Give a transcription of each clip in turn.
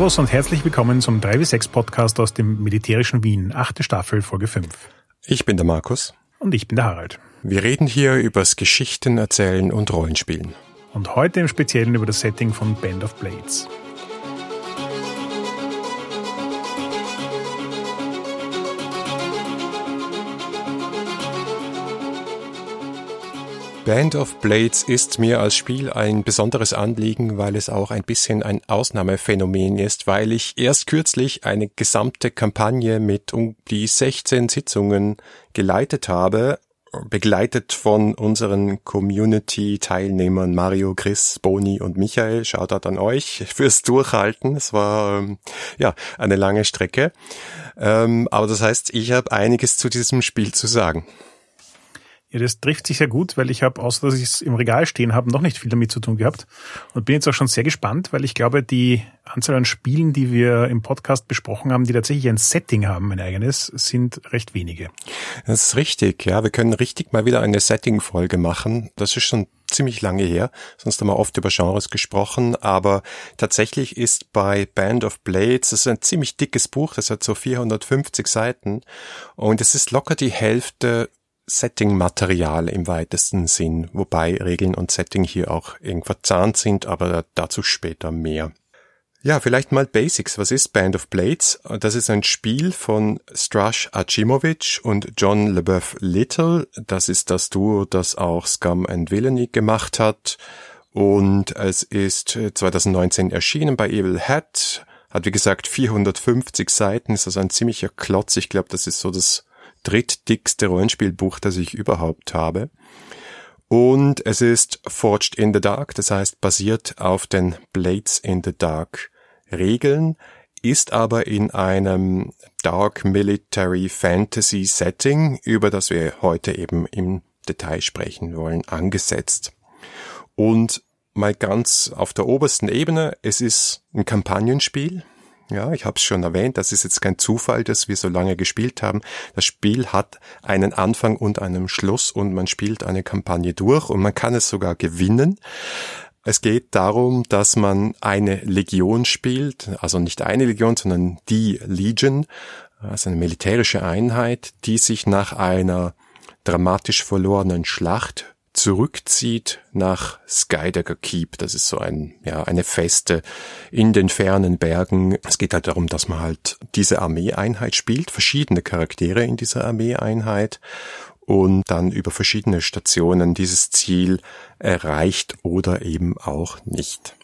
Servus und herzlich willkommen zum 3W6 Podcast aus dem militärischen Wien, achte Staffel, Folge 5. Ich bin der Markus. Und ich bin der Harald. Wir reden hier übers Geschichten erzählen und Rollenspielen. Und heute im Speziellen über das Setting von Band of Blades. Band of Blades ist mir als Spiel ein besonderes Anliegen, weil es auch ein bisschen ein Ausnahmephänomen ist, weil ich erst kürzlich eine gesamte Kampagne mit um die 16 Sitzungen geleitet habe, begleitet von unseren Community-Teilnehmern Mario, Chris, Boni und Michael. Shoutout an euch fürs Durchhalten. Es war ähm, ja eine lange Strecke. Ähm, aber das heißt, ich habe einiges zu diesem Spiel zu sagen. Ja, das trifft sich sehr gut, weil ich habe, außer dass ich es im Regal stehen habe, noch nicht viel damit zu tun gehabt und bin jetzt auch schon sehr gespannt, weil ich glaube, die Anzahl an Spielen, die wir im Podcast besprochen haben, die tatsächlich ein Setting haben, ein eigenes, sind recht wenige. Das ist richtig, ja. Wir können richtig mal wieder eine Setting-Folge machen. Das ist schon ziemlich lange her. Sonst haben wir oft über Genres gesprochen, aber tatsächlich ist bei Band of Blades, das ist ein ziemlich dickes Buch, das hat so 450 Seiten und es ist locker die Hälfte Setting-Material im weitesten Sinn, wobei Regeln und Setting hier auch eng verzahnt sind, aber dazu später mehr. Ja, vielleicht mal Basics. Was ist Band of Blades? Das ist ein Spiel von Strash Achimovic und John LeBeouf Little. Das ist das Duo, das auch Scum and Villainy gemacht hat. Und es ist 2019 erschienen bei Evil Hat. Hat wie gesagt 450 Seiten, ist also ein ziemlicher Klotz. Ich glaube, das ist so das drittdickste Rollenspielbuch, das ich überhaupt habe. Und es ist Forged in the Dark, das heißt basiert auf den Blades in the Dark Regeln, ist aber in einem Dark Military Fantasy Setting, über das wir heute eben im Detail sprechen wollen, angesetzt. Und mal ganz auf der obersten Ebene, es ist ein Kampagnenspiel, ja, ich habe es schon erwähnt, das ist jetzt kein Zufall, dass wir so lange gespielt haben. Das Spiel hat einen Anfang und einen Schluss und man spielt eine Kampagne durch und man kann es sogar gewinnen. Es geht darum, dass man eine Legion spielt, also nicht eine Legion, sondern die Legion, also eine militärische Einheit, die sich nach einer dramatisch verlorenen Schlacht zurückzieht nach Skydagger Keep. Das ist so ein, ja, eine Feste in den fernen Bergen. Es geht halt darum, dass man halt diese Armeeeinheit spielt, verschiedene Charaktere in dieser Armeeeinheit und dann über verschiedene Stationen dieses Ziel erreicht oder eben auch nicht.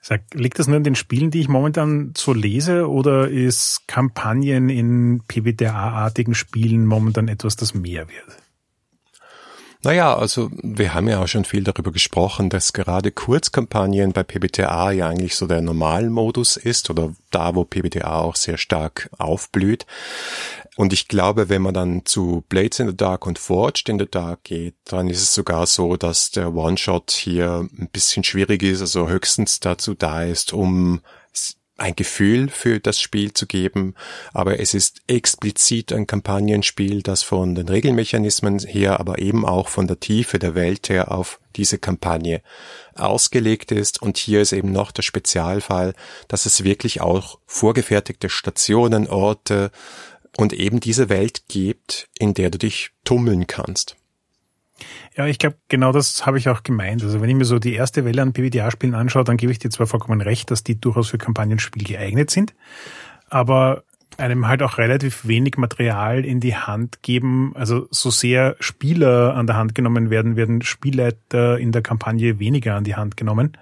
Sag, liegt das nur in den Spielen, die ich momentan so lese, oder ist Kampagnen in PBTA-artigen Spielen momentan etwas, das mehr wird? Naja, also wir haben ja auch schon viel darüber gesprochen, dass gerade Kurzkampagnen bei PBTA ja eigentlich so der Normalmodus ist oder da, wo PBTA auch sehr stark aufblüht. Und ich glaube, wenn man dann zu Blades in the Dark und Forged in the Dark geht, dann ist es sogar so, dass der One-Shot hier ein bisschen schwierig ist, also höchstens dazu da ist, um ein Gefühl für das Spiel zu geben, aber es ist explizit ein Kampagnenspiel, das von den Regelmechanismen her, aber eben auch von der Tiefe der Welt her auf diese Kampagne ausgelegt ist. Und hier ist eben noch der Spezialfall, dass es wirklich auch vorgefertigte Stationen, Orte und eben diese Welt gibt, in der du dich tummeln kannst. Ja, ich glaube, genau das habe ich auch gemeint. Also wenn ich mir so die erste Welle an PBTA-Spielen anschaue, dann gebe ich dir zwar vollkommen recht, dass die durchaus für Kampagnenspiel geeignet sind, aber einem halt auch relativ wenig Material in die Hand geben. Also so sehr Spieler an der Hand genommen werden, werden Spielleiter in der Kampagne weniger an die Hand genommen.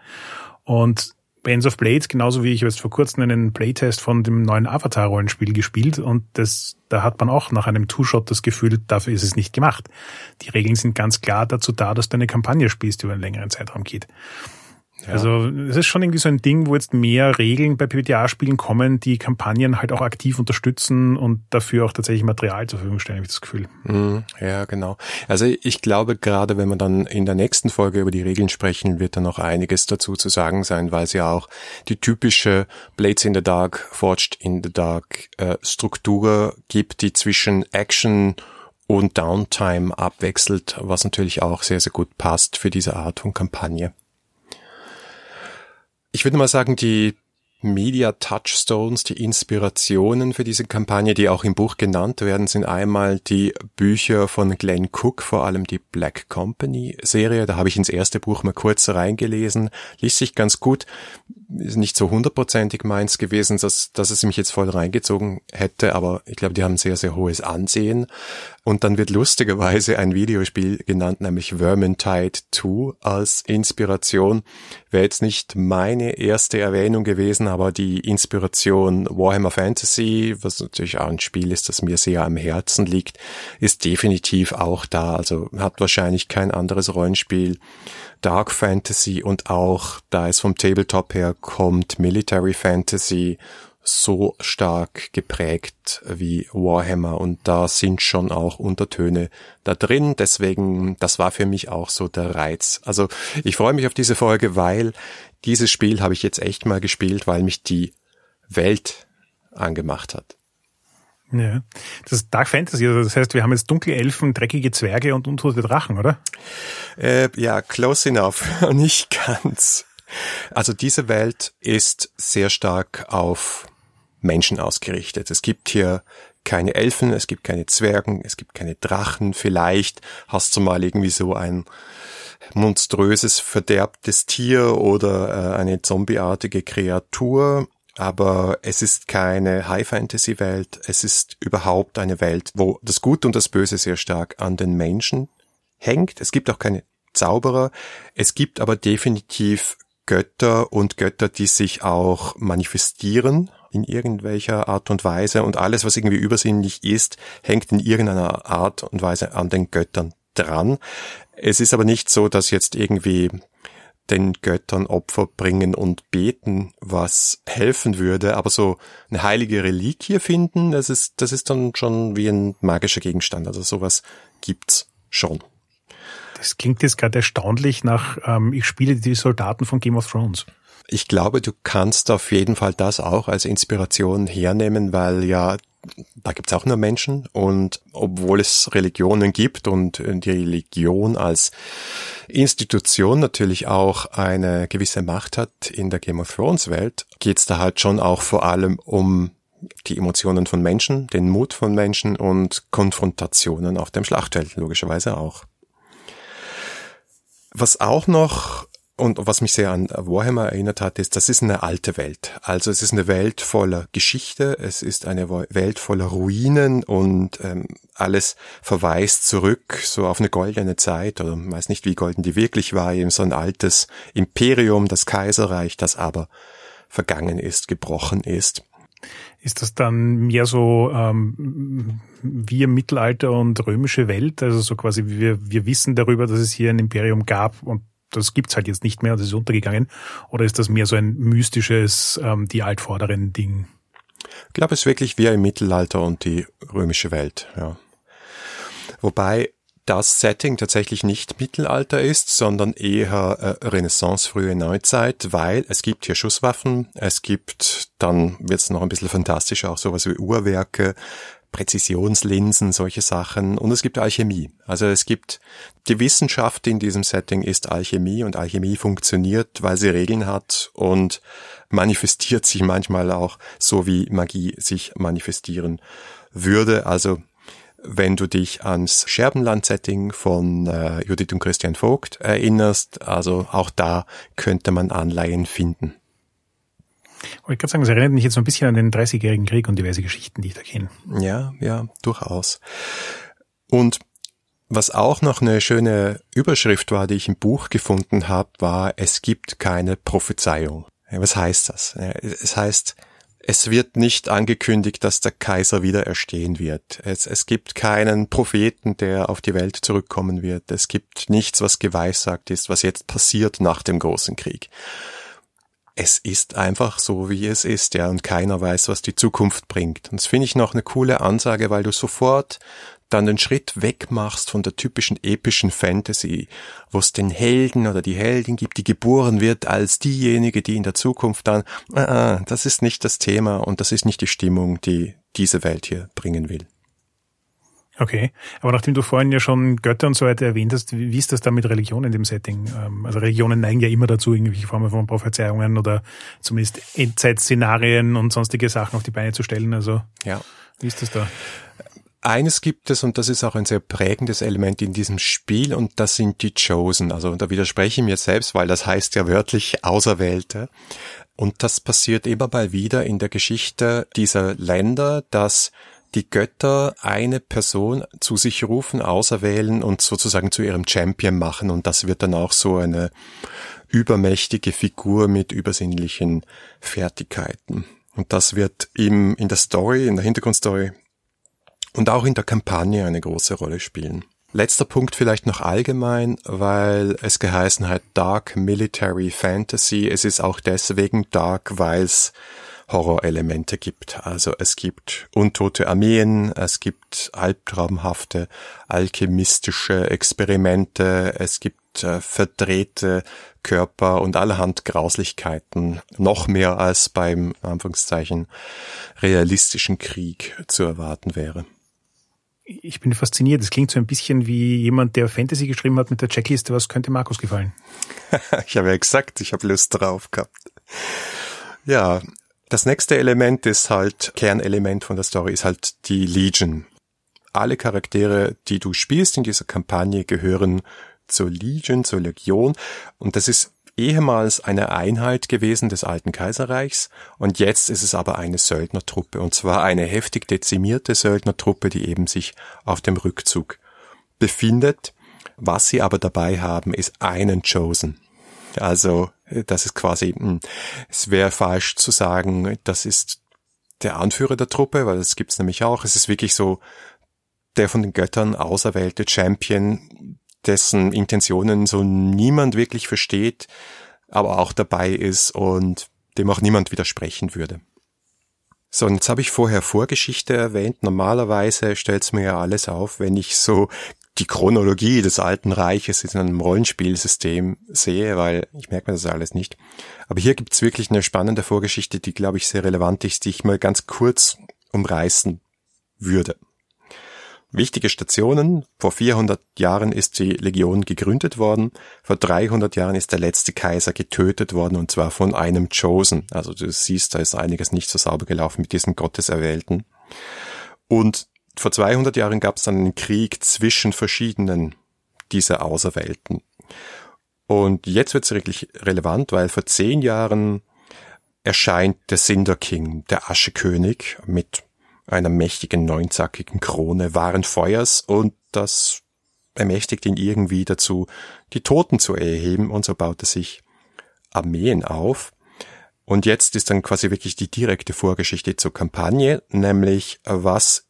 Und Bands of Blades, genauso wie ich jetzt vor kurzem einen Playtest von dem neuen Avatar-Rollenspiel gespielt und das, da hat man auch nach einem Two-Shot das Gefühl, dafür ist es nicht gemacht. Die Regeln sind ganz klar dazu da, dass du eine Kampagne spielst, die über einen längeren Zeitraum geht. Ja. Also es ist schon irgendwie so ein Ding, wo jetzt mehr Regeln bei PBTA-Spielen kommen, die Kampagnen halt auch aktiv unterstützen und dafür auch tatsächlich Material zur Verfügung stellen, habe ich das Gefühl. Mhm, ja, genau. Also ich glaube, gerade wenn wir dann in der nächsten Folge über die Regeln sprechen, wird da noch einiges dazu zu sagen sein, weil es ja auch die typische Blades in the Dark, Forged in the Dark äh, Struktur gibt, die zwischen Action und Downtime abwechselt, was natürlich auch sehr, sehr gut passt für diese Art von Kampagne. Ich würde mal sagen, die Media Touchstones, die Inspirationen für diese Kampagne, die auch im Buch genannt werden, sind einmal die Bücher von Glenn Cook, vor allem die Black Company Serie. Da habe ich ins erste Buch mal kurz reingelesen. Liest sich ganz gut. Ist nicht so hundertprozentig meins gewesen, dass, dass es mich jetzt voll reingezogen hätte, aber ich glaube, die haben sehr, sehr hohes Ansehen. Und dann wird lustigerweise ein Videospiel genannt, nämlich Vermintide 2 als Inspiration. Wäre jetzt nicht meine erste Erwähnung gewesen, aber die Inspiration Warhammer Fantasy, was natürlich auch ein Spiel ist, das mir sehr am Herzen liegt, ist definitiv auch da. Also hat wahrscheinlich kein anderes Rollenspiel Dark Fantasy und auch, da es vom Tabletop her kommt, Military Fantasy so stark geprägt wie Warhammer und da sind schon auch Untertöne da drin. Deswegen, das war für mich auch so der Reiz. Also ich freue mich auf diese Folge, weil dieses Spiel habe ich jetzt echt mal gespielt, weil mich die Welt angemacht hat. Ja, das ist Dark Fantasy, also das heißt, wir haben jetzt dunkle Elfen, dreckige Zwerge und untote Drachen, oder? Äh, ja, close enough. Nicht ganz. Also diese Welt ist sehr stark auf Menschen ausgerichtet. Es gibt hier keine Elfen, es gibt keine Zwergen, es gibt keine Drachen. Vielleicht hast du mal irgendwie so ein monströses, verderbtes Tier oder äh, eine zombieartige Kreatur. Aber es ist keine High-Fantasy-Welt. Es ist überhaupt eine Welt, wo das Gute und das Böse sehr stark an den Menschen hängt. Es gibt auch keine Zauberer. Es gibt aber definitiv Götter und Götter, die sich auch manifestieren in irgendwelcher Art und Weise und alles, was irgendwie übersinnlich ist, hängt in irgendeiner Art und Weise an den Göttern dran. Es ist aber nicht so, dass jetzt irgendwie den Göttern Opfer bringen und beten, was helfen würde, aber so eine heilige Reliquie finden, das ist, das ist dann schon wie ein magischer Gegenstand. Also sowas gibt's schon. Das klingt jetzt gerade erstaunlich nach, ähm, ich spiele die Soldaten von Game of Thrones. Ich glaube, du kannst auf jeden Fall das auch als Inspiration hernehmen, weil ja da gibt's auch nur Menschen und obwohl es Religionen gibt und die Religion als Institution natürlich auch eine gewisse Macht hat in der Game of Thrones Welt, geht's da halt schon auch vor allem um die Emotionen von Menschen, den Mut von Menschen und Konfrontationen auf dem Schlachtfeld logischerweise auch. Was auch noch und was mich sehr an Warhammer erinnert hat, ist, das ist eine alte Welt. Also es ist eine Welt voller Geschichte, es ist eine Welt voller Ruinen und ähm, alles verweist zurück so auf eine goldene Zeit oder weiß nicht, wie golden die wirklich war, eben so ein altes Imperium, das Kaiserreich, das aber vergangen ist, gebrochen ist. Ist das dann mehr so ähm, im Mittelalter und römische Welt? Also so quasi, wir, wir wissen darüber, dass es hier ein Imperium gab und das gibt's halt jetzt nicht mehr, das ist untergegangen? Oder ist das mehr so ein mystisches, ähm, die altvorderen Ding? Ich glaube, es ist wirklich wie im Mittelalter und die römische Welt, ja. Wobei das Setting tatsächlich nicht Mittelalter ist, sondern eher äh, Renaissance, frühe Neuzeit, weil es gibt hier Schusswaffen, es gibt, dann wird's noch ein bisschen fantastischer, auch sowas wie Uhrwerke, Präzisionslinsen, solche Sachen. Und es gibt Alchemie. Also es gibt die Wissenschaft in diesem Setting ist Alchemie und Alchemie funktioniert, weil sie Regeln hat und manifestiert sich manchmal auch so, wie Magie sich manifestieren würde. Also wenn du dich ans Scherbenland-Setting von äh, Judith und Christian Vogt erinnerst, also auch da könnte man Anleihen finden. Und ich kann sagen, es erinnert mich jetzt so ein bisschen an den 30-jährigen Krieg und diverse Geschichten, die ich da kenne. Ja, ja, durchaus. Und was auch noch eine schöne Überschrift war, die ich im Buch gefunden habe, war, es gibt keine Prophezeiung. Was heißt das? Es heißt, es wird nicht angekündigt, dass der Kaiser wieder erstehen wird. Es, es gibt keinen Propheten, der auf die Welt zurückkommen wird. Es gibt nichts, was geweissagt ist, was jetzt passiert nach dem großen Krieg es ist einfach so, wie es ist, ja, und keiner weiß, was die Zukunft bringt. Und das finde ich noch eine coole Ansage, weil du sofort dann den Schritt weg machst von der typischen epischen Fantasy, wo es den Helden oder die Heldin gibt, die geboren wird als diejenige, die in der Zukunft dann, ah, ah, das ist nicht das Thema und das ist nicht die Stimmung, die diese Welt hier bringen will. Okay, aber nachdem du vorhin ja schon Götter und so weiter erwähnt hast, wie ist das da mit Religion in dem Setting? Ähm, also Religionen neigen ja immer dazu, irgendwelche Formen von Prophezeiungen oder zumindest Endzeitszenarien und sonstige Sachen auf die Beine zu stellen. Also ja. wie ist das da? Eines gibt es, und das ist auch ein sehr prägendes Element in diesem Spiel, und das sind die Chosen. Also da widerspreche ich mir selbst, weil das heißt ja wörtlich Auserwählte. Und das passiert immer mal wieder in der Geschichte dieser Länder, dass die Götter eine Person zu sich rufen, auserwählen und sozusagen zu ihrem Champion machen. Und das wird dann auch so eine übermächtige Figur mit übersinnlichen Fertigkeiten. Und das wird im, in der Story, in der Hintergrundstory und auch in der Kampagne eine große Rolle spielen. Letzter Punkt vielleicht noch allgemein, weil es geheißen hat Dark Military Fantasy. Es ist auch deswegen dark, weil es Horrorelemente gibt. Also es gibt untote Armeen, es gibt albtraumhafte alchemistische Experimente, es gibt äh, verdrehte Körper und allerhand Grauslichkeiten. Noch mehr als beim Anführungszeichen realistischen Krieg zu erwarten wäre ich bin fasziniert. Es klingt so ein bisschen wie jemand, der Fantasy geschrieben hat mit der Checkliste. Was könnte Markus gefallen? ich habe ja gesagt, ich habe Lust drauf gehabt. Ja, das nächste Element ist halt, Kernelement von der Story ist halt die Legion. Alle Charaktere, die du spielst in dieser Kampagne, gehören zur Legion, zur Legion. Und das ist ehemals eine Einheit gewesen des alten Kaiserreichs und jetzt ist es aber eine Söldnertruppe und zwar eine heftig dezimierte Söldnertruppe, die eben sich auf dem Rückzug befindet. Was sie aber dabei haben, ist einen Chosen. Also das ist quasi, hm, es wäre falsch zu sagen, das ist der Anführer der Truppe, weil das gibt's nämlich auch. Es ist wirklich so der von den Göttern auserwählte Champion, dessen Intentionen so niemand wirklich versteht, aber auch dabei ist und dem auch niemand widersprechen würde. So, und jetzt habe ich vorher Vorgeschichte erwähnt. Normalerweise stellt es mir ja alles auf, wenn ich so die Chronologie des Alten Reiches in einem Rollenspielsystem sehe, weil ich merke mir das alles nicht. Aber hier gibt es wirklich eine spannende Vorgeschichte, die, glaube ich, sehr relevant ist, die ich mal ganz kurz umreißen würde. Wichtige Stationen. Vor 400 Jahren ist die Legion gegründet worden. Vor 300 Jahren ist der letzte Kaiser getötet worden und zwar von einem Chosen. Also du siehst, da ist einiges nicht so sauber gelaufen mit diesen Gotteserwählten. Und vor 200 Jahren gab es dann einen Krieg zwischen verschiedenen dieser Auserwählten. Und jetzt wird es wirklich relevant, weil vor zehn Jahren erscheint der Cinder King, der Aschekönig, mit einer mächtigen neunzackigen Krone wahren Feuers und das ermächtigt ihn irgendwie dazu, die Toten zu erheben und so baut er sich Armeen auf. Und jetzt ist dann quasi wirklich die direkte Vorgeschichte zur Kampagne, nämlich was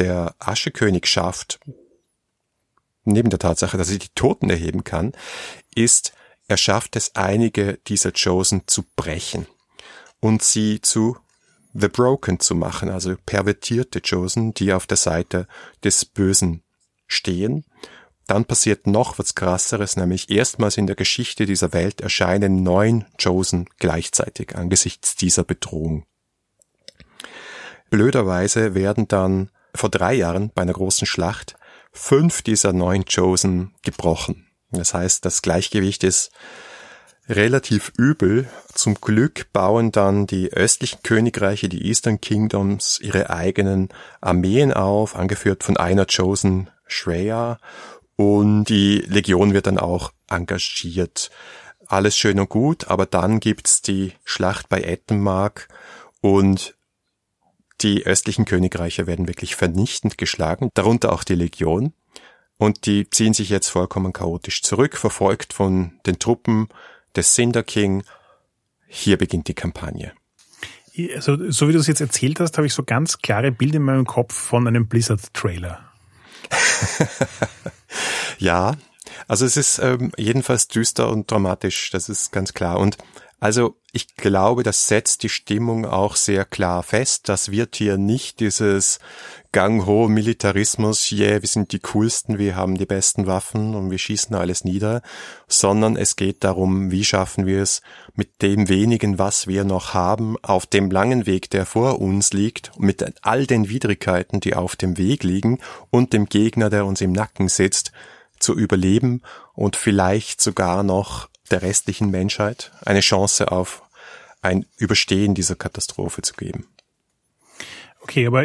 der Aschekönig schafft, neben der Tatsache, dass er die Toten erheben kann, ist, er schafft es, einige dieser Chosen zu brechen und sie zu The Broken zu machen, also pervertierte Chosen, die auf der Seite des Bösen stehen. Dann passiert noch was krasseres, nämlich erstmals in der Geschichte dieser Welt erscheinen neun Chosen gleichzeitig angesichts dieser Bedrohung. Blöderweise werden dann vor drei Jahren bei einer großen Schlacht fünf dieser neun Chosen gebrochen. Das heißt, das Gleichgewicht ist relativ übel. Zum Glück bauen dann die östlichen Königreiche, die Eastern Kingdoms, ihre eigenen Armeen auf, angeführt von einer Chosen Shreya. Und die Legion wird dann auch engagiert. Alles schön und gut, aber dann gibt's die Schlacht bei Ettenmark und die östlichen Königreiche werden wirklich vernichtend geschlagen, darunter auch die Legion. Und die ziehen sich jetzt vollkommen chaotisch zurück, verfolgt von den Truppen des Cinder King. Hier beginnt die Kampagne. Also, so wie du es jetzt erzählt hast, habe ich so ganz klare Bilder in meinem Kopf von einem Blizzard-Trailer. ja, also es ist ähm, jedenfalls düster und dramatisch, das ist ganz klar. Und Also ich glaube, das setzt die Stimmung auch sehr klar fest. Das wird hier nicht dieses Gang-Ho Militarismus, yeah, wir sind die coolsten, wir haben die besten Waffen und wir schießen alles nieder, sondern es geht darum, wie schaffen wir es mit dem wenigen, was wir noch haben, auf dem langen Weg, der vor uns liegt, mit all den Widrigkeiten, die auf dem Weg liegen und dem Gegner, der uns im Nacken sitzt, zu überleben und vielleicht sogar noch der restlichen Menschheit eine Chance auf ein Überstehen dieser Katastrophe zu geben. Okay, aber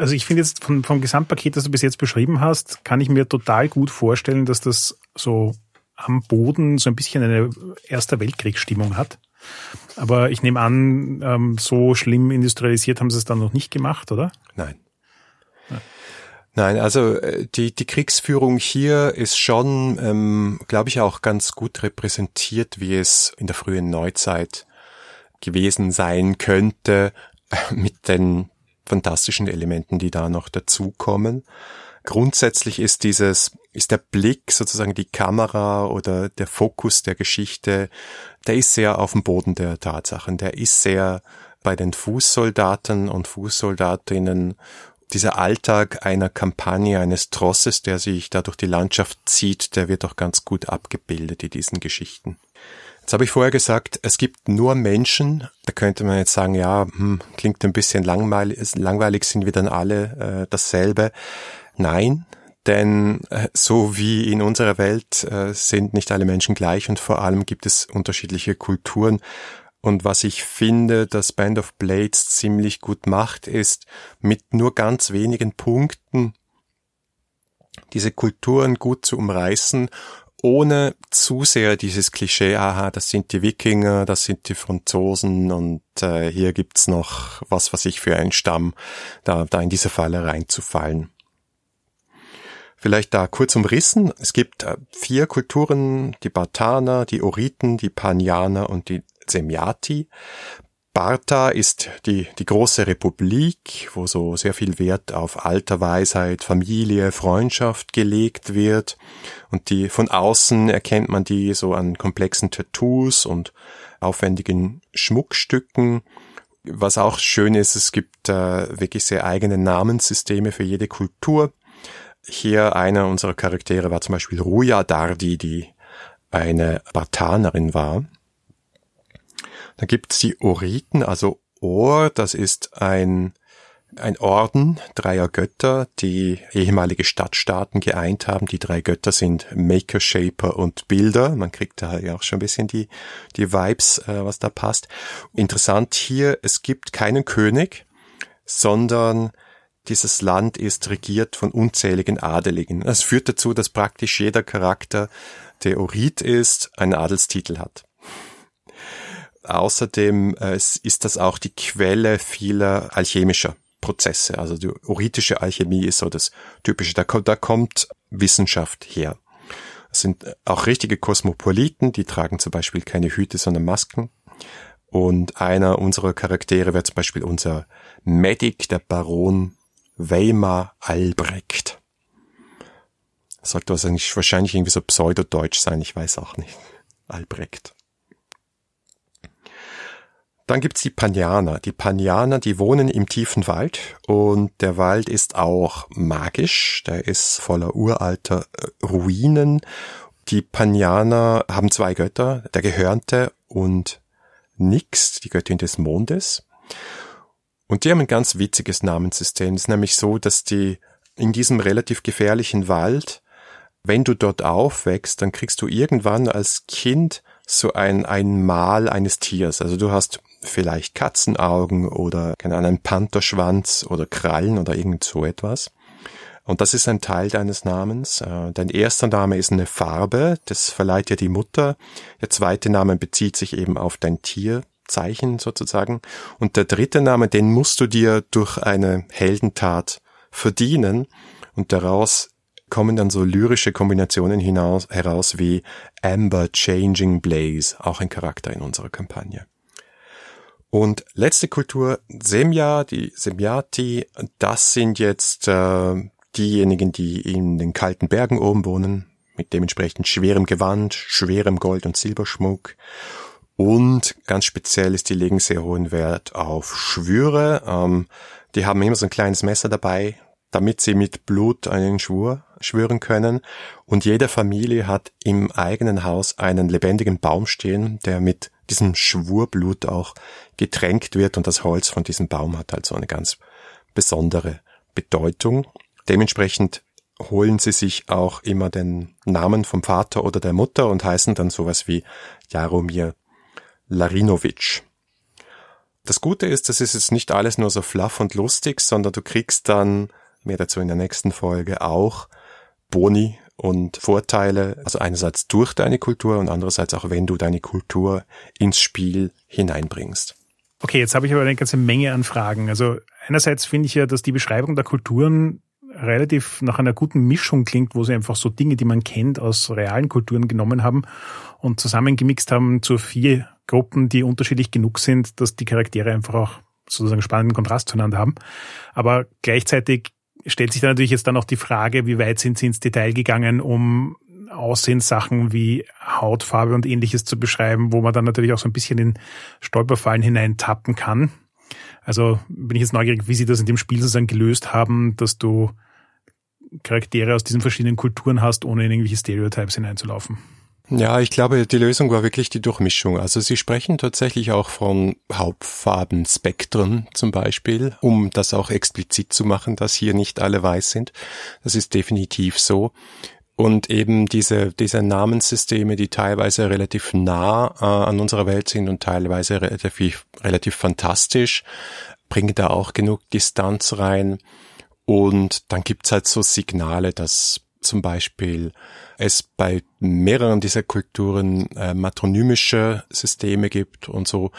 also ich finde jetzt vom, vom Gesamtpaket, das du bis jetzt beschrieben hast, kann ich mir total gut vorstellen, dass das so am Boden so ein bisschen eine Erster Weltkriegsstimmung hat. Aber ich nehme an, ähm, so schlimm industrialisiert haben sie es dann noch nicht gemacht, oder? Nein. Nein, also äh, die, die Kriegsführung hier ist schon, ähm, glaube ich, auch ganz gut repräsentiert, wie es in der frühen Neuzeit gewesen sein könnte, mit den fantastischen Elementen, die da noch dazukommen. Grundsätzlich ist dieses, ist der Blick sozusagen die Kamera oder der Fokus der Geschichte, der ist sehr auf dem Boden der Tatsachen, der ist sehr bei den Fußsoldaten und Fußsoldatinnen dieser Alltag einer Kampagne, eines Trosses, der sich da durch die Landschaft zieht, der wird auch ganz gut abgebildet in diesen Geschichten. Jetzt habe ich vorher gesagt, es gibt nur Menschen. Da könnte man jetzt sagen, ja, hm, klingt ein bisschen langweilig, langweilig sind wir dann alle äh, dasselbe. Nein, denn äh, so wie in unserer Welt äh, sind nicht alle Menschen gleich und vor allem gibt es unterschiedliche Kulturen. Und was ich finde, dass Band of Blades ziemlich gut macht, ist mit nur ganz wenigen Punkten diese Kulturen gut zu umreißen ohne zu sehr dieses Klischee, aha, das sind die Wikinger, das sind die Franzosen und äh, hier gibt's noch was, was ich für einen Stamm, da, da in diese Falle reinzufallen. Vielleicht da kurz umrissen. Es gibt äh, vier Kulturen, die Bartaner, die Oriten, die Panianer und die Semyati. Sparta ist die, die große Republik, wo so sehr viel Wert auf Alter, Weisheit, Familie, Freundschaft gelegt wird. Und die, von außen erkennt man die so an komplexen Tattoos und aufwendigen Schmuckstücken. Was auch schön ist, es gibt äh, wirklich sehr eigene Namenssysteme für jede Kultur. Hier einer unserer Charaktere war zum Beispiel Ruya Dardi, die eine Bartanerin war. Dann gibt's die Oriten, also Or, das ist ein, ein Orden dreier Götter, die ehemalige Stadtstaaten geeint haben. Die drei Götter sind Maker, Shaper und Bilder. Man kriegt da ja auch schon ein bisschen die, die Vibes, äh, was da passt. Interessant hier, es gibt keinen König, sondern dieses Land ist regiert von unzähligen Adeligen. Das führt dazu, dass praktisch jeder Charakter, der Orit ist, einen Adelstitel hat. Außerdem äh, ist das auch die Quelle vieler alchemischer Prozesse. Also die oritische Alchemie ist so das Typische. Da kommt, da kommt Wissenschaft her. Es sind auch richtige Kosmopoliten, die tragen zum Beispiel keine Hüte, sondern Masken. Und einer unserer Charaktere wäre zum Beispiel unser Medic, der Baron Weimar Albrecht. Sollte also nicht wahrscheinlich irgendwie so pseudodeutsch sein, ich weiß auch nicht. Albrecht. Dann gibt's die Panianer. Die Panianer, die wohnen im tiefen Wald und der Wald ist auch magisch. Der ist voller uralter äh, Ruinen. Die Panianer haben zwei Götter, der Gehörnte und Nix, die Göttin des Mondes. Und die haben ein ganz witziges Namenssystem. Es ist nämlich so, dass die in diesem relativ gefährlichen Wald, wenn du dort aufwächst, dann kriegst du irgendwann als Kind so ein, ein Mal eines Tiers. Also du hast vielleicht Katzenaugen oder keine Ahnung, Pantherschwanz oder Krallen oder irgend so etwas. Und das ist ein Teil deines Namens. Äh, dein erster Name ist eine Farbe, das verleiht dir die Mutter. Der zweite Name bezieht sich eben auf dein Tierzeichen sozusagen. Und der dritte Name, den musst du dir durch eine Heldentat verdienen. Und daraus kommen dann so lyrische Kombinationen hinaus, heraus wie Amber Changing Blaze, auch ein Charakter in unserer Kampagne. Und letzte Kultur, Semja, die Semyati, das sind jetzt äh, diejenigen, die in den kalten Bergen oben wohnen, mit dementsprechend schwerem Gewand, schwerem Gold- und Silberschmuck. Und ganz speziell ist, die legen sehr hohen Wert auf Schwüre. Ähm, die haben immer so ein kleines Messer dabei, damit sie mit Blut einen Schwur schwören können. Und jede Familie hat im eigenen Haus einen lebendigen Baum stehen, der mit diesem Schwurblut auch getränkt wird. Und das Holz von diesem Baum hat halt so eine ganz besondere Bedeutung. Dementsprechend holen sie sich auch immer den Namen vom Vater oder der Mutter und heißen dann sowas wie Jaromir Larinovic. Das Gute ist, das ist jetzt nicht alles nur so fluff und lustig, sondern du kriegst dann, mehr dazu in der nächsten Folge auch, Boni und Vorteile, also einerseits durch deine Kultur und andererseits auch, wenn du deine Kultur ins Spiel hineinbringst. Okay, jetzt habe ich aber eine ganze Menge an Fragen. Also einerseits finde ich ja, dass die Beschreibung der Kulturen relativ nach einer guten Mischung klingt, wo sie einfach so Dinge, die man kennt, aus realen Kulturen genommen haben und zusammengemixt haben zu vier Gruppen, die unterschiedlich genug sind, dass die Charaktere einfach auch sozusagen spannenden Kontrast zueinander haben. Aber gleichzeitig stellt sich da natürlich jetzt dann auch die Frage, wie weit sind sie ins Detail gegangen, um Aussehenssachen wie Hautfarbe und ähnliches zu beschreiben, wo man dann natürlich auch so ein bisschen in Stolperfallen hineintappen kann. Also bin ich jetzt neugierig, wie sie das in dem Spiel sozusagen gelöst haben, dass du Charaktere aus diesen verschiedenen Kulturen hast, ohne in irgendwelche Stereotypes hineinzulaufen. Ja, ich glaube, die Lösung war wirklich die Durchmischung. Also Sie sprechen tatsächlich auch von Hauptfarbenspektren zum Beispiel, um das auch explizit zu machen, dass hier nicht alle weiß sind. Das ist definitiv so. Und eben diese, diese Namenssysteme, die teilweise relativ nah äh, an unserer Welt sind und teilweise relativ, relativ fantastisch, bringen da auch genug Distanz rein. Und dann gibt's halt so Signale, dass zum Beispiel es bei mehreren dieser Kulturen äh, matronymische Systeme gibt und so,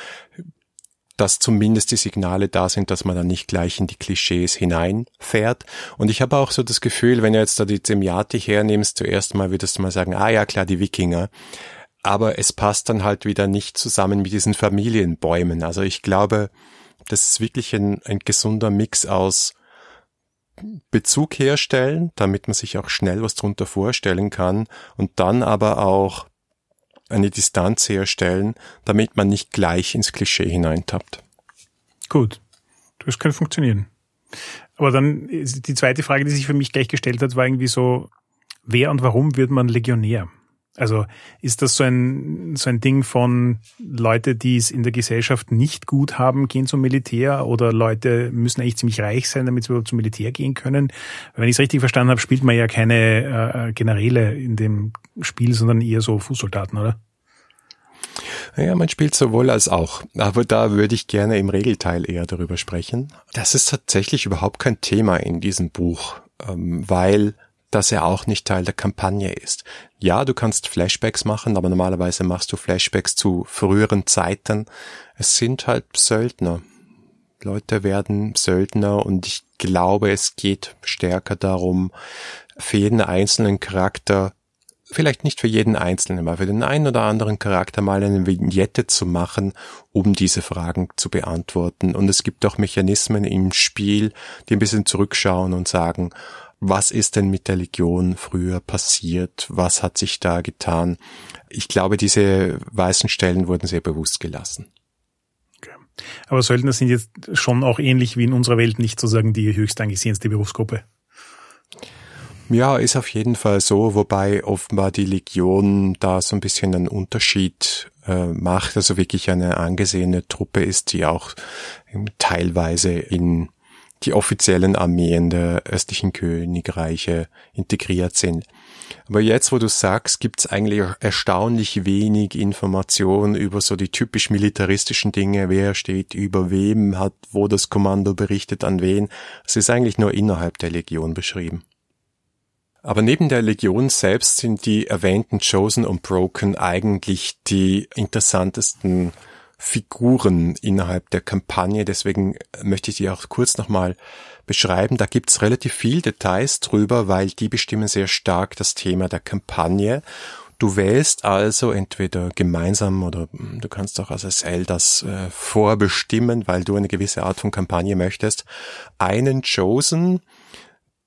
dass zumindest die Signale da sind, dass man dann nicht gleich in die Klischees hineinfährt. Und ich habe auch so das Gefühl, wenn du jetzt da die Zemiatik hernimmst, zuerst mal würdest du mal sagen, ah ja, klar, die Wikinger. Aber es passt dann halt wieder nicht zusammen mit diesen Familienbäumen. Also ich glaube, das ist wirklich ein, ein gesunder Mix aus Bezug herstellen, damit man sich auch schnell was drunter vorstellen kann und dann aber auch eine Distanz herstellen, damit man nicht gleich ins Klischee hineintappt. Gut, das kann funktionieren. Aber dann die zweite Frage, die sich für mich gleich gestellt hat, war irgendwie so, wer und warum wird man Legionär? Also ist das so ein, so ein Ding von Leute, die es in der Gesellschaft nicht gut haben, gehen zum Militär oder Leute müssen eigentlich ziemlich reich sein, damit sie überhaupt zum Militär gehen können? Wenn ich es richtig verstanden habe, spielt man ja keine äh, Generäle in dem Spiel, sondern eher so Fußsoldaten, oder? Ja, man spielt sowohl als auch. Aber da würde ich gerne im Regelteil eher darüber sprechen. Das ist tatsächlich überhaupt kein Thema in diesem Buch, ähm, weil dass er auch nicht Teil der Kampagne ist. Ja, du kannst Flashbacks machen, aber normalerweise machst du Flashbacks zu früheren Zeiten. Es sind halt Söldner. Leute werden Söldner und ich glaube, es geht stärker darum, für jeden einzelnen Charakter, vielleicht nicht für jeden einzelnen, aber für den einen oder anderen Charakter mal eine Vignette zu machen, um diese Fragen zu beantworten. Und es gibt auch Mechanismen im Spiel, die ein bisschen zurückschauen und sagen, was ist denn mit der Legion früher passiert, was hat sich da getan. Ich glaube, diese weißen Stellen wurden sehr bewusst gelassen. Okay. Aber Söldner sind jetzt schon auch ähnlich wie in unserer Welt nicht sozusagen die höchst angesehenste Berufsgruppe. Ja, ist auf jeden Fall so, wobei offenbar die Legion da so ein bisschen einen Unterschied äh, macht, also wirklich eine angesehene Truppe ist, die auch teilweise in die offiziellen Armeen der östlichen Königreiche integriert sind. Aber jetzt, wo du sagst, gibt's eigentlich erstaunlich wenig Information über so die typisch militaristischen Dinge, wer steht über wem, hat wo das Kommando berichtet an wen. Es ist eigentlich nur innerhalb der Legion beschrieben. Aber neben der Legion selbst sind die erwähnten Chosen und Broken eigentlich die interessantesten Figuren innerhalb der Kampagne. Deswegen möchte ich die auch kurz nochmal beschreiben. Da gibt's relativ viel Details drüber, weil die bestimmen sehr stark das Thema der Kampagne. Du wählst also entweder gemeinsam oder du kannst auch als SL das äh, vorbestimmen, weil du eine gewisse Art von Kampagne möchtest, einen Chosen,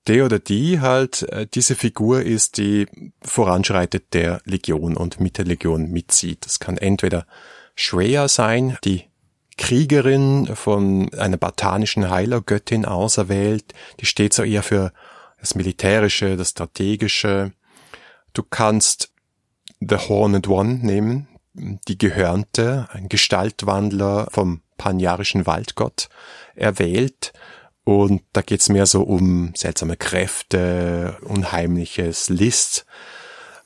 der oder die halt äh, diese Figur ist, die voranschreitet der Legion und mit der Legion mitzieht. Das kann entweder Shreya sein, die Kriegerin von einer batanischen Heilergöttin auserwählt. Die steht so eher für das Militärische, das Strategische. Du kannst The Horned One nehmen, die Gehörnte, ein Gestaltwandler vom panjarischen Waldgott erwählt. Und da geht's mehr so um seltsame Kräfte, unheimliches List.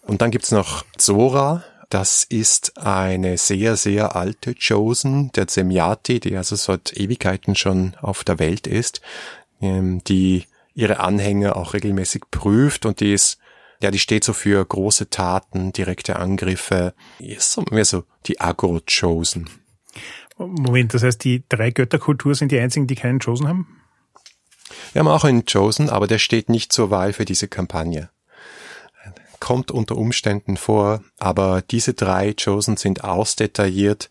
Und dann gibt's noch Zora, das ist eine sehr, sehr alte Chosen, der Zemyati, die also seit Ewigkeiten schon auf der Welt ist, ähm, die ihre Anhänger auch regelmäßig prüft und die ist, ja, die steht so für große Taten, direkte Angriffe, ist so mehr so die Agro-Chosen. Moment, das heißt, die drei Götterkultur sind die einzigen, die keinen Chosen haben? Wir haben auch einen Chosen, aber der steht nicht zur Wahl für diese Kampagne kommt unter Umständen vor, aber diese drei Chosen sind ausdetailliert,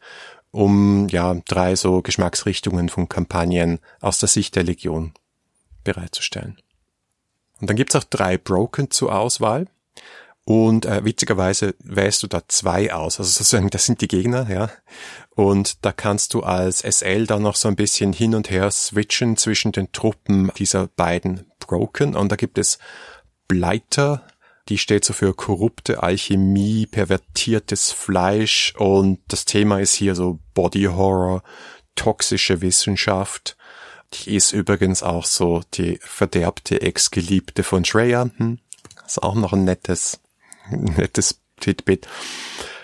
um ja drei so Geschmacksrichtungen von Kampagnen aus der Sicht der Legion bereitzustellen. Und dann gibt's auch drei Broken zur Auswahl. Und äh, witzigerweise wählst du da zwei aus. Also sozusagen, das sind die Gegner, ja. Und da kannst du als SL dann noch so ein bisschen hin und her switchen zwischen den Truppen dieser beiden Broken. Und da gibt es Bleiter, die steht so für korrupte Alchemie, pervertiertes Fleisch und das Thema ist hier so Body Horror, toxische Wissenschaft. Die ist übrigens auch so die verderbte Ex-Geliebte von Shreya. Hm? Ist auch noch ein nettes, nettes Titbit.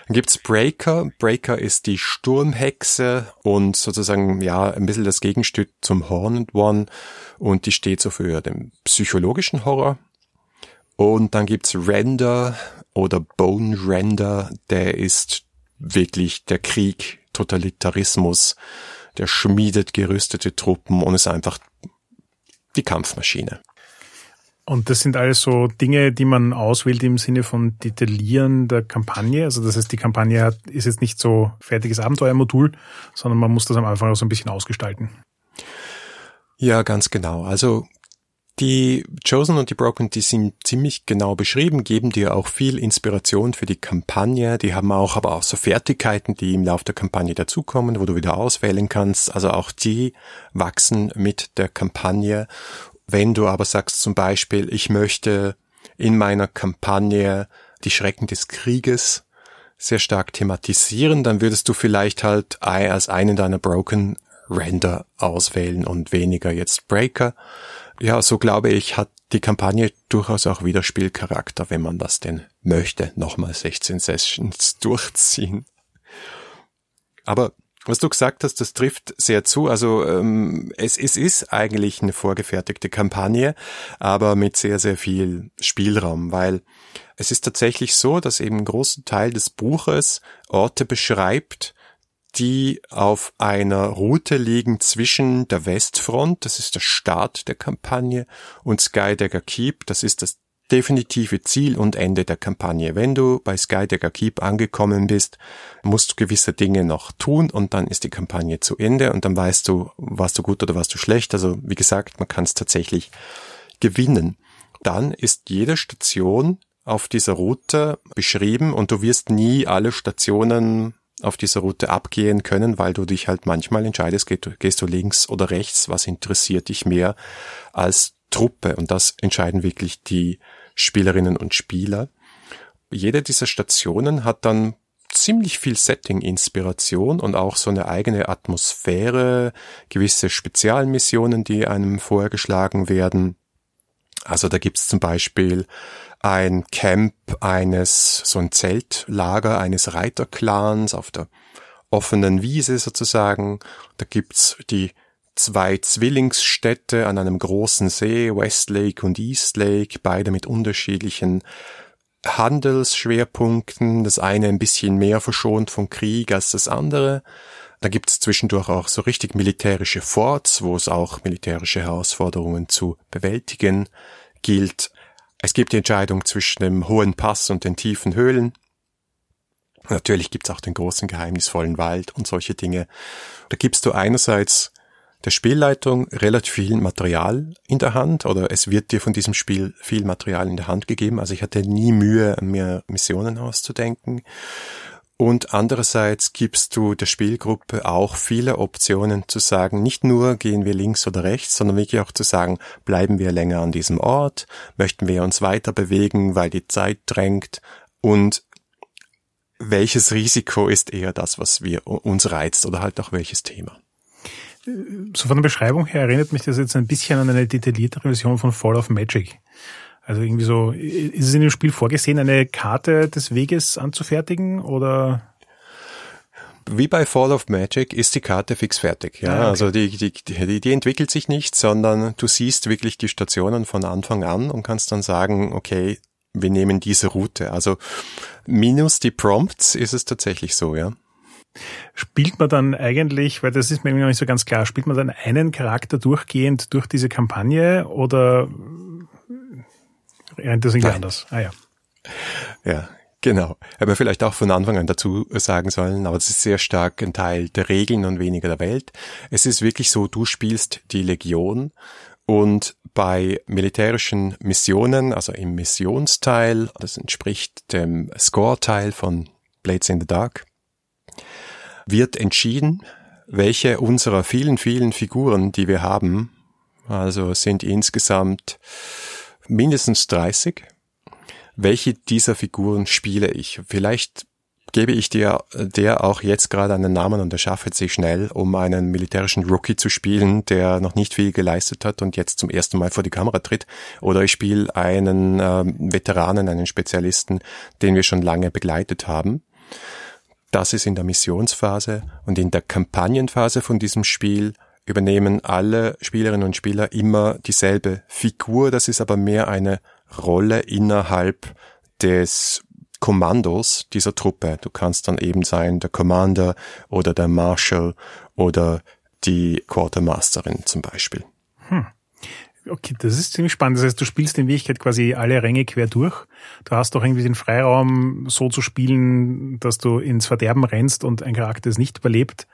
Dann gibt's Breaker. Breaker ist die Sturmhexe und sozusagen, ja, ein bisschen das Gegenstück zum Horned One. Und die steht so für den psychologischen Horror. Und dann gibt's Render oder Bone Render, der ist wirklich der Krieg, Totalitarismus, der schmiedet gerüstete Truppen und ist einfach die Kampfmaschine. Und das sind alles so Dinge, die man auswählt im Sinne von Detaillieren der Kampagne. Also das heißt, die Kampagne hat, ist jetzt nicht so fertiges Abenteuermodul, sondern man muss das am Anfang auch so ein bisschen ausgestalten. Ja, ganz genau. Also die Chosen und die Broken, die sind ziemlich genau beschrieben, geben dir auch viel Inspiration für die Kampagne. Die haben auch aber auch so Fertigkeiten, die im Laufe der Kampagne dazukommen, wo du wieder auswählen kannst. Also auch die wachsen mit der Kampagne. Wenn du aber sagst zum Beispiel, ich möchte in meiner Kampagne die Schrecken des Krieges sehr stark thematisieren, dann würdest du vielleicht halt als einen deiner Broken Render auswählen und weniger jetzt Breaker ja, so glaube ich, hat die Kampagne durchaus auch wieder Spielcharakter, wenn man das denn möchte, nochmal 16 Sessions durchziehen. Aber was du gesagt hast, das trifft sehr zu. Also ähm, es, es ist eigentlich eine vorgefertigte Kampagne, aber mit sehr, sehr viel Spielraum, weil es ist tatsächlich so, dass eben ein großer Teil des Buches Orte beschreibt, die auf einer Route liegen zwischen der Westfront, das ist der Start der Kampagne, und Skydagger Keep, das ist das definitive Ziel und Ende der Kampagne. Wenn du bei Skydagger Keep angekommen bist, musst du gewisse Dinge noch tun und dann ist die Kampagne zu Ende und dann weißt du, warst du gut oder warst du schlecht. Also wie gesagt, man kann es tatsächlich gewinnen. Dann ist jede Station auf dieser Route beschrieben und du wirst nie alle Stationen auf dieser Route abgehen können, weil du dich halt manchmal entscheidest, gehst du links oder rechts, was interessiert dich mehr als Truppe. Und das entscheiden wirklich die Spielerinnen und Spieler. Jede dieser Stationen hat dann ziemlich viel Setting-Inspiration und auch so eine eigene Atmosphäre, gewisse Spezialmissionen, die einem vorgeschlagen werden. Also da gibt's zum Beispiel ein Camp eines, so ein Zeltlager eines Reiterclans auf der offenen Wiese sozusagen. Da gibt's die zwei Zwillingsstädte an einem großen See, Westlake und Eastlake, beide mit unterschiedlichen Handelsschwerpunkten, das eine ein bisschen mehr verschont vom Krieg als das andere. Da gibt's zwischendurch auch so richtig militärische Forts, wo es auch militärische Herausforderungen zu bewältigen gilt. Es gibt die Entscheidung zwischen dem hohen Pass und den tiefen Höhlen. Natürlich gibt's auch den großen geheimnisvollen Wald und solche Dinge. Da gibst du einerseits der Spielleitung relativ viel Material in der Hand oder es wird dir von diesem Spiel viel Material in der Hand gegeben. Also ich hatte nie Mühe, mir Missionen auszudenken. Und andererseits gibst du der Spielgruppe auch viele Optionen zu sagen, nicht nur gehen wir links oder rechts, sondern wirklich auch zu sagen, bleiben wir länger an diesem Ort, möchten wir uns weiter bewegen, weil die Zeit drängt und welches Risiko ist eher das, was wir uns reizt oder halt auch welches Thema? So von der Beschreibung her erinnert mich das jetzt ein bisschen an eine detailliertere Version von Fall of Magic. Also irgendwie so, ist es in dem Spiel vorgesehen, eine Karte des Weges anzufertigen oder? Wie bei Fall of Magic ist die Karte fix fertig. Ja, ah, okay. also die, die, die, die entwickelt sich nicht, sondern du siehst wirklich die Stationen von Anfang an und kannst dann sagen, okay, wir nehmen diese Route. Also minus die Prompts ist es tatsächlich so, ja. Spielt man dann eigentlich, weil das ist mir noch nicht so ganz klar, spielt man dann einen Charakter durchgehend durch diese Kampagne oder rennt das irgendwie anders? Ah ja. Ja, Genau. Hätte man vielleicht auch von Anfang an dazu sagen sollen, aber es ist sehr stark ein Teil der Regeln und weniger der Welt. Es ist wirklich so, du spielst die Legion und bei militärischen Missionen, also im Missionsteil, das entspricht dem Score-Teil von Blades in the Dark, wird entschieden, welche unserer vielen, vielen Figuren, die wir haben, also sind insgesamt mindestens 30. Welche dieser Figuren spiele ich? Vielleicht gebe ich dir der auch jetzt gerade einen Namen und erschaffe sich schnell, um einen militärischen Rookie zu spielen, der noch nicht viel geleistet hat und jetzt zum ersten Mal vor die Kamera tritt. Oder ich spiele einen ähm, Veteranen, einen Spezialisten, den wir schon lange begleitet haben. Das ist in der Missionsphase und in der Kampagnenphase von diesem Spiel übernehmen alle Spielerinnen und Spieler immer dieselbe Figur. Das ist aber mehr eine Rolle innerhalb des Kommandos dieser Truppe. Du kannst dann eben sein der Commander oder der Marshal oder die Quartermasterin zum Beispiel. Hm. Okay, das ist ziemlich spannend. Das heißt, du spielst in Wirklichkeit quasi alle Ränge quer durch. Du hast doch irgendwie den Freiraum, so zu spielen, dass du ins Verderben rennst und ein Charakter es nicht überlebt.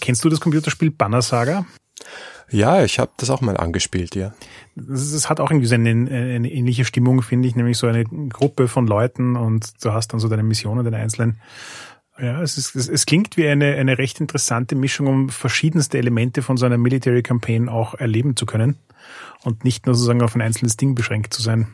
Kennst du das Computerspiel Banner Saga? Ja, ich habe das auch mal angespielt, ja. Es hat auch irgendwie so eine, eine ähnliche Stimmung, finde ich, nämlich so eine Gruppe von Leuten und du hast dann so deine Missionen, den einzelnen. Ja, es, ist, es, es klingt wie eine, eine recht interessante Mischung, um verschiedenste Elemente von so einer Military Campaign auch erleben zu können und nicht nur sozusagen auf ein einzelnes Ding beschränkt zu sein.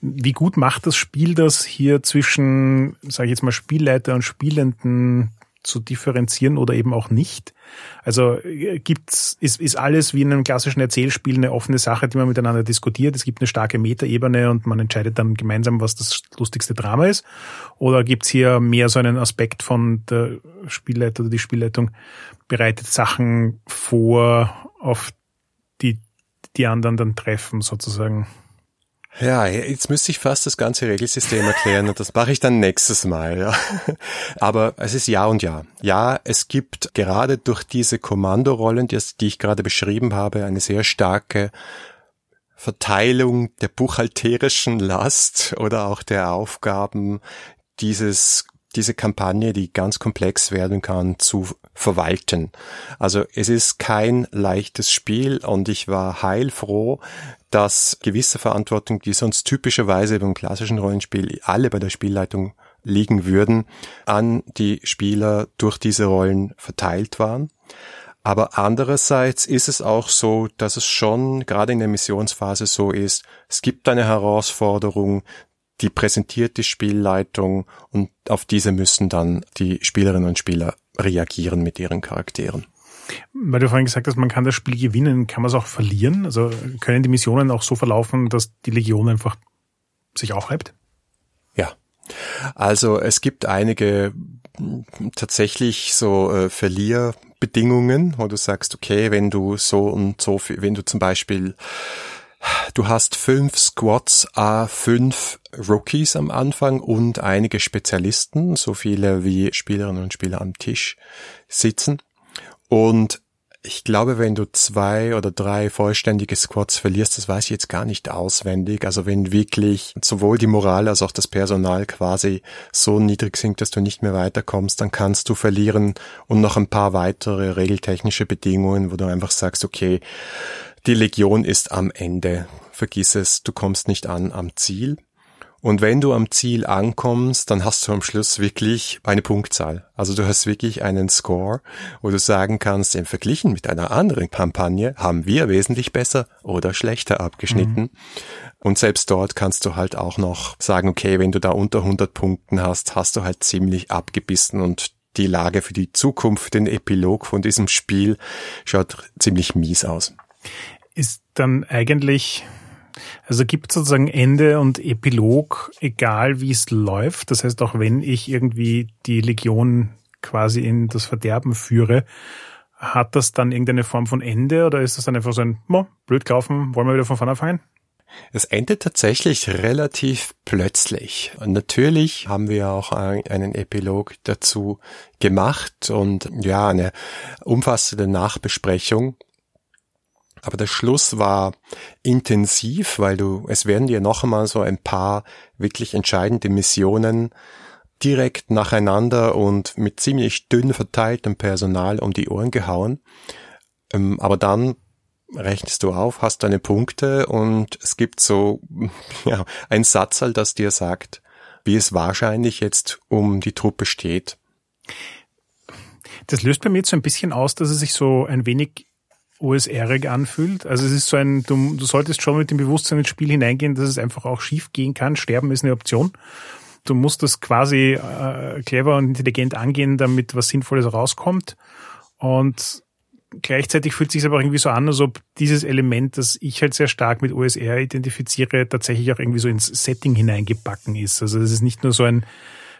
Wie gut macht das Spiel das hier zwischen, sage ich jetzt mal, Spielleiter und Spielenden zu differenzieren oder eben auch nicht? Also äh, gibt's ist, ist alles wie in einem klassischen Erzählspiel eine offene Sache, die man miteinander diskutiert. Es gibt eine starke Metaebene und man entscheidet dann gemeinsam, was das lustigste Drama ist. Oder gibt's hier mehr so einen Aspekt von der Spielleiter oder die Spielleitung bereitet Sachen vor, auf die die anderen dann treffen sozusagen? Ja, jetzt müsste ich fast das ganze Regelsystem erklären und das mache ich dann nächstes Mal. Ja. Aber es ist ja und ja. Ja, es gibt gerade durch diese Kommandorollen, die, die ich gerade beschrieben habe, eine sehr starke Verteilung der buchhalterischen Last oder auch der Aufgaben dieses diese Kampagne, die ganz komplex werden kann, zu verwalten. Also es ist kein leichtes Spiel und ich war heilfroh, dass gewisse Verantwortung, die sonst typischerweise beim klassischen Rollenspiel alle bei der Spielleitung liegen würden, an die Spieler durch diese Rollen verteilt waren. Aber andererseits ist es auch so, dass es schon gerade in der Missionsphase so ist, es gibt eine Herausforderung, die präsentiert die Spielleitung und auf diese müssen dann die Spielerinnen und Spieler reagieren mit ihren Charakteren. Weil du vorhin gesagt hast, man kann das Spiel gewinnen, kann man es auch verlieren? Also können die Missionen auch so verlaufen, dass die Legion einfach sich aufreibt? Ja. Also es gibt einige tatsächlich so äh, Verlierbedingungen, wo du sagst, okay, wenn du so und so, wenn du zum Beispiel Du hast fünf Squads, a fünf Rookies am Anfang und einige Spezialisten, so viele wie Spielerinnen und Spieler am Tisch sitzen. Und ich glaube, wenn du zwei oder drei vollständige Squads verlierst, das weiß ich jetzt gar nicht auswendig. Also wenn wirklich sowohl die Moral als auch das Personal quasi so niedrig sinkt, dass du nicht mehr weiterkommst, dann kannst du verlieren und noch ein paar weitere regeltechnische Bedingungen, wo du einfach sagst, okay, die Legion ist am Ende. Vergiss es, du kommst nicht an am Ziel. Und wenn du am Ziel ankommst, dann hast du am Schluss wirklich eine Punktzahl. Also du hast wirklich einen Score, wo du sagen kannst, im Verglichen mit einer anderen Kampagne haben wir wesentlich besser oder schlechter abgeschnitten. Mhm. Und selbst dort kannst du halt auch noch sagen, okay, wenn du da unter 100 Punkten hast, hast du halt ziemlich abgebissen und die Lage für die Zukunft, den Epilog von diesem Spiel schaut ziemlich mies aus. Ist dann eigentlich also gibt es sozusagen Ende und Epilog, egal wie es läuft. Das heißt, auch wenn ich irgendwie die Legion quasi in das Verderben führe, hat das dann irgendeine Form von Ende oder ist das dann einfach so ein, mo, blöd gelaufen, wollen wir wieder von vorne anfangen? Es endet tatsächlich relativ plötzlich. Und natürlich haben wir auch einen Epilog dazu gemacht und ja, eine umfassende Nachbesprechung. Aber der Schluss war intensiv, weil du, es werden dir noch einmal so ein paar wirklich entscheidende Missionen direkt nacheinander und mit ziemlich dünn verteiltem Personal um die Ohren gehauen. Ähm, aber dann rechnest du auf, hast deine Punkte und es gibt so ja, ein Satzal, das dir sagt, wie es wahrscheinlich jetzt um die Truppe steht. Das löst bei mir jetzt so ein bisschen aus, dass es sich so ein wenig OSR-ig anfühlt. Also es ist so ein, du, du solltest schon mit dem Bewusstsein ins Spiel hineingehen, dass es einfach auch schief gehen kann. Sterben ist eine Option. Du musst das quasi äh, clever und intelligent angehen, damit was Sinnvolles rauskommt. Und gleichzeitig fühlt es sich aber irgendwie so an, als ob dieses Element, das ich halt sehr stark mit OSR identifiziere, tatsächlich auch irgendwie so ins Setting hineingebacken ist. Also es ist nicht nur so ein,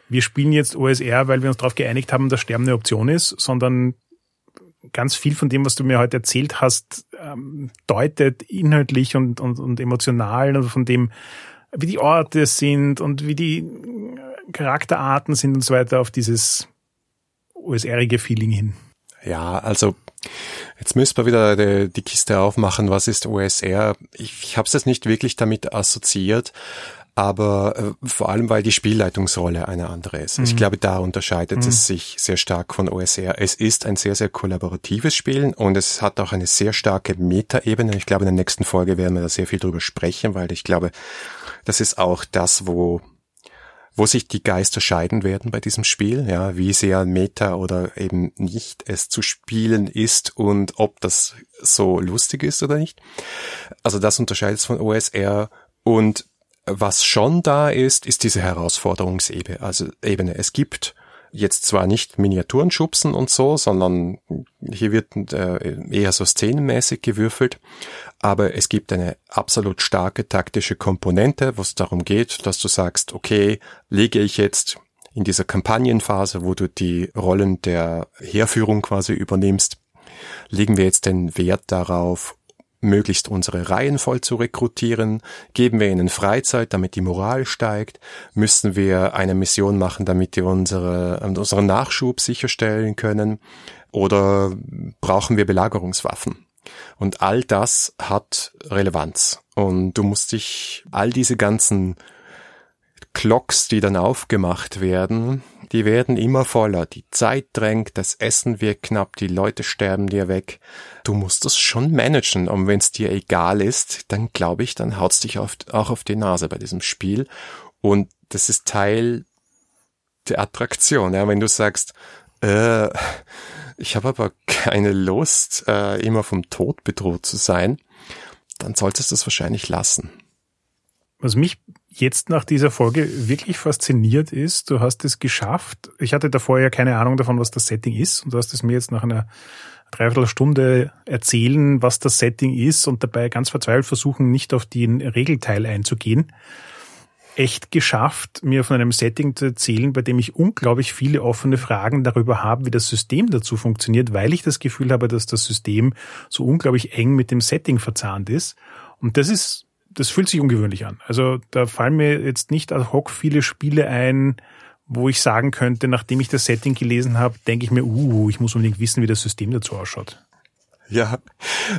wir spielen jetzt OSR, weil wir uns darauf geeinigt haben, dass Sterben eine Option ist, sondern ganz viel von dem, was du mir heute erzählt hast, ähm, deutet inhaltlich und, und, und emotional und von dem, wie die Orte sind und wie die äh, Charakterarten sind und so weiter auf dieses OSR-ige Feeling hin. Ja, also jetzt müssen wir wieder die, die Kiste aufmachen, was ist OSR? Ich, ich habe es jetzt nicht wirklich damit assoziiert, aber äh, vor allem, weil die Spielleitungsrolle eine andere ist. Mhm. Ich glaube, da unterscheidet mhm. es sich sehr stark von OSR. Es ist ein sehr, sehr kollaboratives Spiel und es hat auch eine sehr starke Metaebene. Ich glaube, in der nächsten Folge werden wir da sehr viel drüber sprechen, weil ich glaube, das ist auch das, wo wo sich die Geister scheiden werden bei diesem Spiel, ja, wie sehr Meta oder eben nicht es zu spielen ist und ob das so lustig ist oder nicht. Also das unterscheidet es von OSR und was schon da ist, ist diese Herausforderungsebene. Also Ebene. Es gibt jetzt zwar nicht Miniaturen schubsen und so, sondern hier wird äh, eher so szenenmäßig gewürfelt, aber es gibt eine absolut starke taktische Komponente, wo es darum geht, dass du sagst, okay, lege ich jetzt in dieser Kampagnenphase, wo du die Rollen der Heerführung quasi übernimmst, legen wir jetzt den Wert darauf, möglichst unsere Reihen voll zu rekrutieren? Geben wir ihnen Freizeit, damit die Moral steigt? Müssen wir eine Mission machen, damit wir unsere, unseren Nachschub sicherstellen können? Oder brauchen wir Belagerungswaffen? Und all das hat Relevanz. Und du musst dich all diese ganzen Clocks, die dann aufgemacht werden, die werden immer voller. Die Zeit drängt, das Essen wird knapp, die Leute sterben dir weg. Du musst das schon managen. Und wenn es dir egal ist, dann glaube ich, dann haut's dich auf, auch auf die Nase bei diesem Spiel. Und das ist Teil der Attraktion. Ja, wenn du sagst, äh, ich habe aber keine Lust, äh, immer vom Tod bedroht zu sein, dann solltest du es wahrscheinlich lassen. Was mich jetzt nach dieser Folge wirklich fasziniert ist, du hast es geschafft. Ich hatte davor ja keine Ahnung davon, was das Setting ist. Und du hast es mir jetzt nach einer Dreiviertelstunde erzählen, was das Setting ist und dabei ganz verzweifelt versuchen, nicht auf den Regelteil einzugehen. Echt geschafft, mir von einem Setting zu erzählen, bei dem ich unglaublich viele offene Fragen darüber habe, wie das System dazu funktioniert, weil ich das Gefühl habe, dass das System so unglaublich eng mit dem Setting verzahnt ist. Und das ist das fühlt sich ungewöhnlich an. Also da fallen mir jetzt nicht ad hoc viele Spiele ein, wo ich sagen könnte, nachdem ich das Setting gelesen habe, denke ich mir, uh, ich muss unbedingt wissen, wie das System dazu ausschaut. Ja,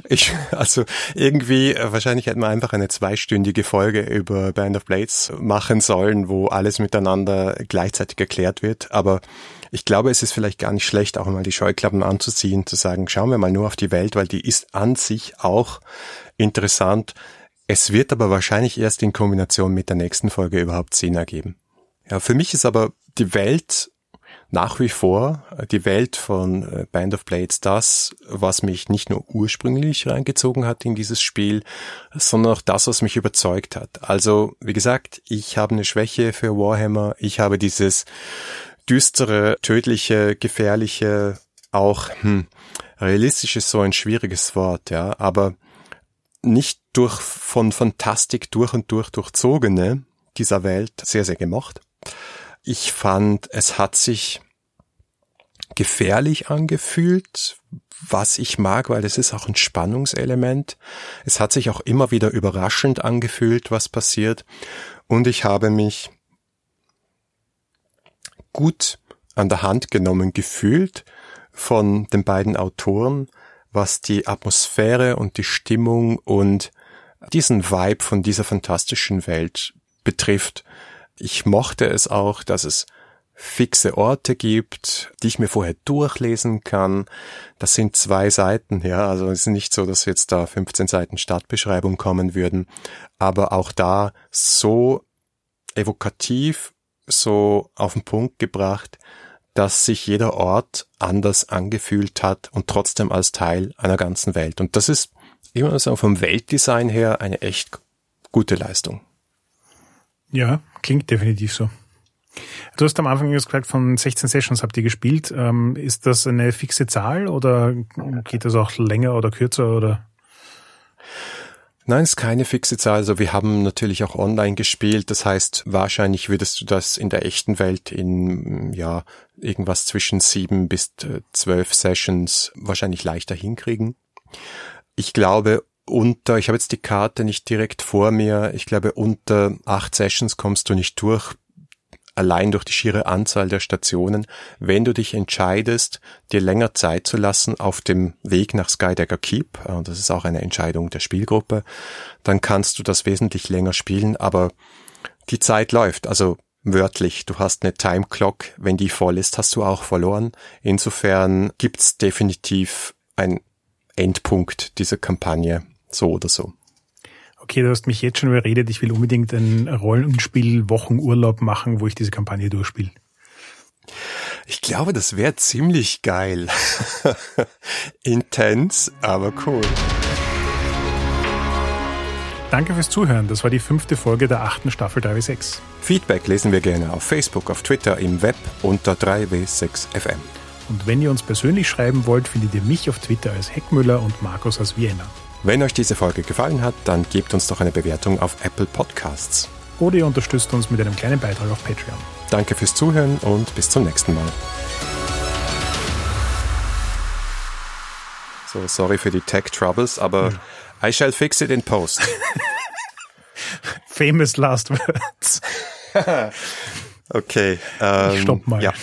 ich, also irgendwie, äh, wahrscheinlich hätten wir einfach eine zweistündige Folge über Band of Blades machen sollen, wo alles miteinander gleichzeitig erklärt wird. Aber ich glaube, es ist vielleicht gar nicht schlecht, auch mal die Scheuklappen anzuziehen, zu sagen, schauen wir mal nur auf die Welt, weil die ist an sich auch interessant Es wird aber wahrscheinlich erst in Kombination mit der nächsten Folge überhaupt Sinn ergeben. Ja, für mich ist aber die Welt nach wie vor äh, die Welt von äh, Band of Blades das, was mich nicht nur ursprünglich reingezogen hat in dieses Spiel, sondern auch das, was mich überzeugt hat. Also, wie gesagt, ich habe eine Schwäche für Warhammer. Ich habe dieses düstere, tödliche, gefährliche, auch hm, realistisch ist so ein schwieriges Wort, ja, aber nicht durch von Fantastik durch und durch durchzogene dieser Welt sehr, sehr gemocht. Ich fand, es hat sich gefährlich angefühlt, was ich mag, weil es ist auch ein Spannungselement. Es hat sich auch immer wieder überraschend angefühlt, was passiert. Und ich habe mich gut an der Hand genommen gefühlt von den beiden Autoren, was die Atmosphäre und die Stimmung und diesen Vibe von dieser fantastischen Welt betrifft. Ich mochte es auch, dass es fixe Orte gibt, die ich mir vorher durchlesen kann. Das sind zwei Seiten, ja, also es ist nicht so, dass jetzt da 15 Seiten Stadtbeschreibung kommen würden, aber auch da so evokativ, so auf den Punkt gebracht, dass sich jeder Ort anders angefühlt hat und trotzdem als Teil einer ganzen Welt. Und das ist immer so vom Weltdesign her eine echt gute Leistung. Ja, klingt definitiv so. Du hast am Anfang gesagt, von 16 Sessions habt ihr gespielt. Ähm, ist das eine fixe Zahl oder geht das auch länger oder kürzer oder? Nein, es ist keine fixe Zahl. Also wir haben natürlich auch online gespielt. Das heißt, wahrscheinlich würdest du das in der echten Welt in, ja, irgendwas zwischen sieben bis äh, zwölf Sessions wahrscheinlich leichter hinkriegen. Ich glaube, unter, ich habe jetzt die Karte nicht direkt vor mir, ich glaube, unter acht Sessions kommst du nicht durch, allein durch die schiere Anzahl der Stationen, wenn du dich entscheidest, dir länger Zeit zu lassen auf dem Weg nach Skydagger Keep, äh, das ist auch eine Entscheidung der Spielgruppe, dann kannst du das wesentlich länger spielen, aber die Zeit läuft, also wörtlich, du hast eine Time Clock, wenn die voll ist, hast du auch verloren. Insofern gibt's definitiv ein Endpunkt dieser Kampagne, so oder so. Okay, du hast mich jetzt schon überredet, ich will unbedingt ein Rollenspiel Wochenurlaub machen, wo ich diese Kampagne durchspiele. Ich glaube, das wäre ziemlich geil. Intens, aber cool. Danke fürs Zuhören. Das war die fünfte Folge der achten Staffel 3W6. Feedback lesen wir gerne auf Facebook, auf Twitter, im Web unter 3W6FM. Und wenn ihr uns persönlich schreiben wollt, findet ihr mich auf Twitter als Heckmüller und Markus aus Vienna. Wenn euch diese Folge gefallen hat, dann gebt uns doch eine Bewertung auf Apple Podcasts. Oder ihr unterstützt uns mit einem kleinen Beitrag auf Patreon. Danke fürs Zuhören und bis zum nächsten Mal. So, sorry für die Tech Troubles, aber hm. I shall fix it in post. Famous last words. okay. Ähm, ich stopp mal. Ja.